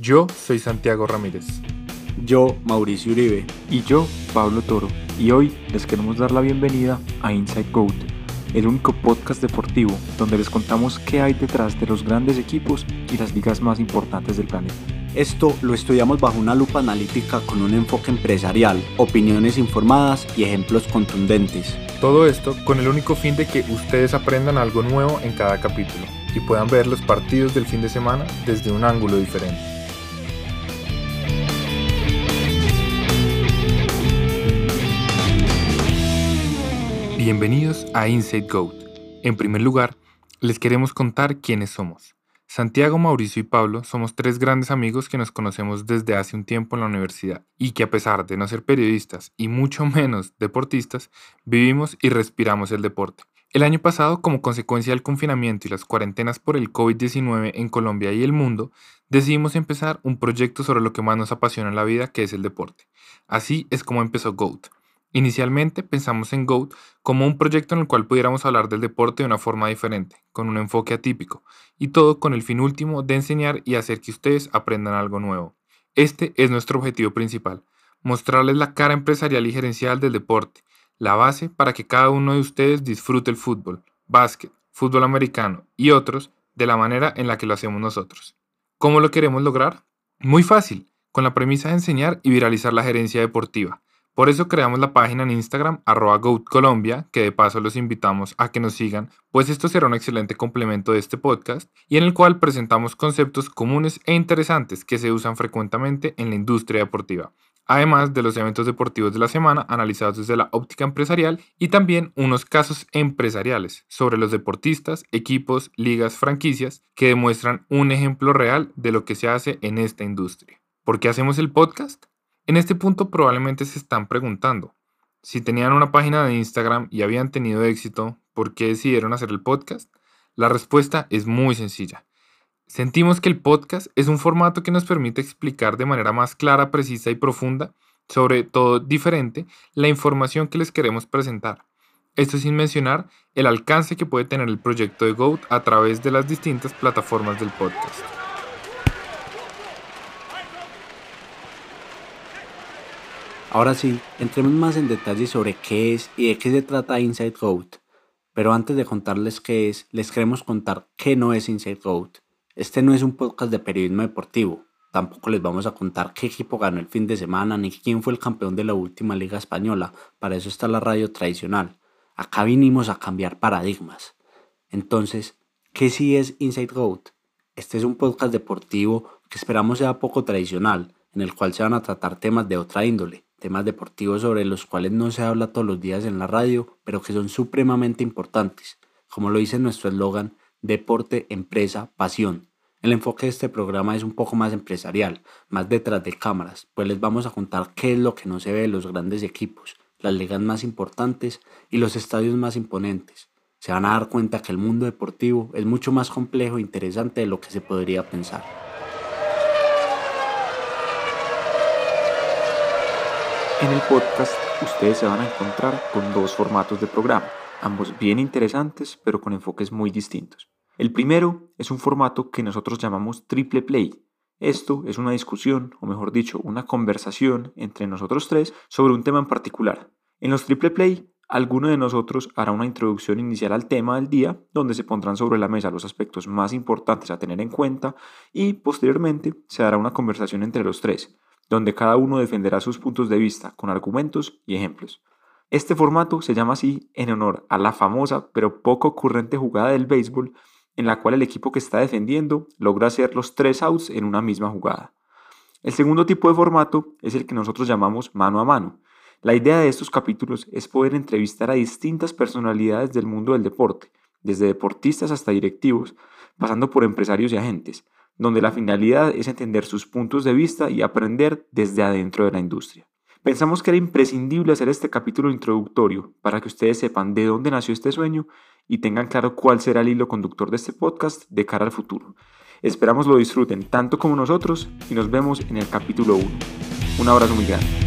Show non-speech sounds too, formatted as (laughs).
Yo soy Santiago Ramírez. Yo, Mauricio Uribe. Y yo, Pablo Toro. Y hoy les queremos dar la bienvenida a Inside Goat, el único podcast deportivo donde les contamos qué hay detrás de los grandes equipos y las ligas más importantes del planeta. Esto lo estudiamos bajo una lupa analítica con un enfoque empresarial, opiniones informadas y ejemplos contundentes. Todo esto con el único fin de que ustedes aprendan algo nuevo en cada capítulo y puedan ver los partidos del fin de semana desde un ángulo diferente. Bienvenidos a Inside Goat. En primer lugar, les queremos contar quiénes somos. Santiago, Mauricio y Pablo somos tres grandes amigos que nos conocemos desde hace un tiempo en la universidad y que a pesar de no ser periodistas y mucho (laughs) menos deportistas, vivimos y respiramos el deporte. El año pasado, como consecuencia del confinamiento y las cuarentenas por el COVID-19 en Colombia y el mundo, decidimos empezar un proyecto sobre lo que más nos apasiona en la vida, que es el deporte. Así es como empezó GOAT, Inicialmente pensamos en GOAT como un proyecto en el cual pudiéramos hablar del deporte de una forma diferente, con un enfoque atípico, y todo con el fin último de enseñar y hacer que ustedes aprendan algo nuevo. Este es nuestro objetivo principal, mostrarles la cara empresarial y gerencial del deporte, la base para que cada uno de ustedes disfrute el fútbol, básquet, fútbol americano y otros de la manera en la que lo hacemos nosotros. ¿Cómo lo queremos lograr? Muy fácil, con la premisa de enseñar y viralizar la gerencia deportiva por eso creamos la página en Instagram arroba GoatColombia, que de paso los invitamos a que nos sigan, pues esto será un excelente complemento de este podcast y en el cual presentamos conceptos comunes e interesantes que se usan frecuentemente en la industria deportiva, además de los eventos deportivos de la semana analizados desde la óptica empresarial y también unos casos empresariales sobre los deportistas, equipos, ligas, franquicias que demuestran un ejemplo real de lo que se hace en esta industria. ¿Por qué hacemos el podcast? En este punto probablemente se están preguntando, si tenían una página de Instagram y habían tenido éxito, ¿por qué decidieron hacer el podcast? La respuesta es muy sencilla. Sentimos que el podcast es un formato que nos permite explicar de manera más clara, precisa y profunda, sobre todo diferente, la información que les queremos presentar. Esto sin mencionar el alcance que puede tener el proyecto de GOAT a través de las distintas plataformas del podcast. Ahora sí, entremos más en detalle sobre qué es y de qué se trata Inside Goat. Pero antes de contarles qué es, les queremos contar qué no es Inside Goat. Este no es un podcast de periodismo deportivo. Tampoco les vamos a contar qué equipo ganó el fin de semana ni quién fue el campeón de la última liga española. Para eso está la radio tradicional. Acá vinimos a cambiar paradigmas. Entonces, ¿qué sí es Inside Goat? Este es un podcast deportivo que esperamos sea poco tradicional, en el cual se van a tratar temas de otra índole temas deportivos sobre los cuales no se habla todos los días en la radio, pero que son supremamente importantes. Como lo dice nuestro eslogan, deporte, empresa, pasión. El enfoque de este programa es un poco más empresarial, más detrás de cámaras, pues les vamos a contar qué es lo que no se ve de los grandes equipos, las ligas más importantes y los estadios más imponentes. Se van a dar cuenta que el mundo deportivo es mucho más complejo e interesante de lo que se podría pensar. En el podcast ustedes se van a encontrar con dos formatos de programa, ambos bien interesantes pero con enfoques muy distintos. El primero es un formato que nosotros llamamos triple play. Esto es una discusión, o mejor dicho, una conversación entre nosotros tres sobre un tema en particular. En los triple play, alguno de nosotros hará una introducción inicial al tema del día, donde se pondrán sobre la mesa los aspectos más importantes a tener en cuenta y posteriormente se dará una conversación entre los tres, donde cada uno defenderá sus puntos de vista con argumentos y ejemplos. Este formato se llama así en honor a la famosa pero poco ocurrente jugada del béisbol en la cual el equipo que está defendiendo logra hacer los tres outs en una misma jugada. El segundo tipo de formato es el que nosotros llamamos mano a mano. La idea de estos capítulos es poder entrevistar a distintas personalidades del mundo del deporte, desde deportistas hasta directivos, pasando por empresarios y agentes, donde la finalidad es entender sus puntos de vista y aprender desde adentro de la industria. Pensamos que era imprescindible hacer este capítulo introductorio para que ustedes sepan de dónde nació este sueño y tengan claro cuál será el hilo conductor de este podcast de cara al futuro. Esperamos lo disfruten tanto como nosotros y nos vemos en el capítulo 1. Un abrazo muy grande.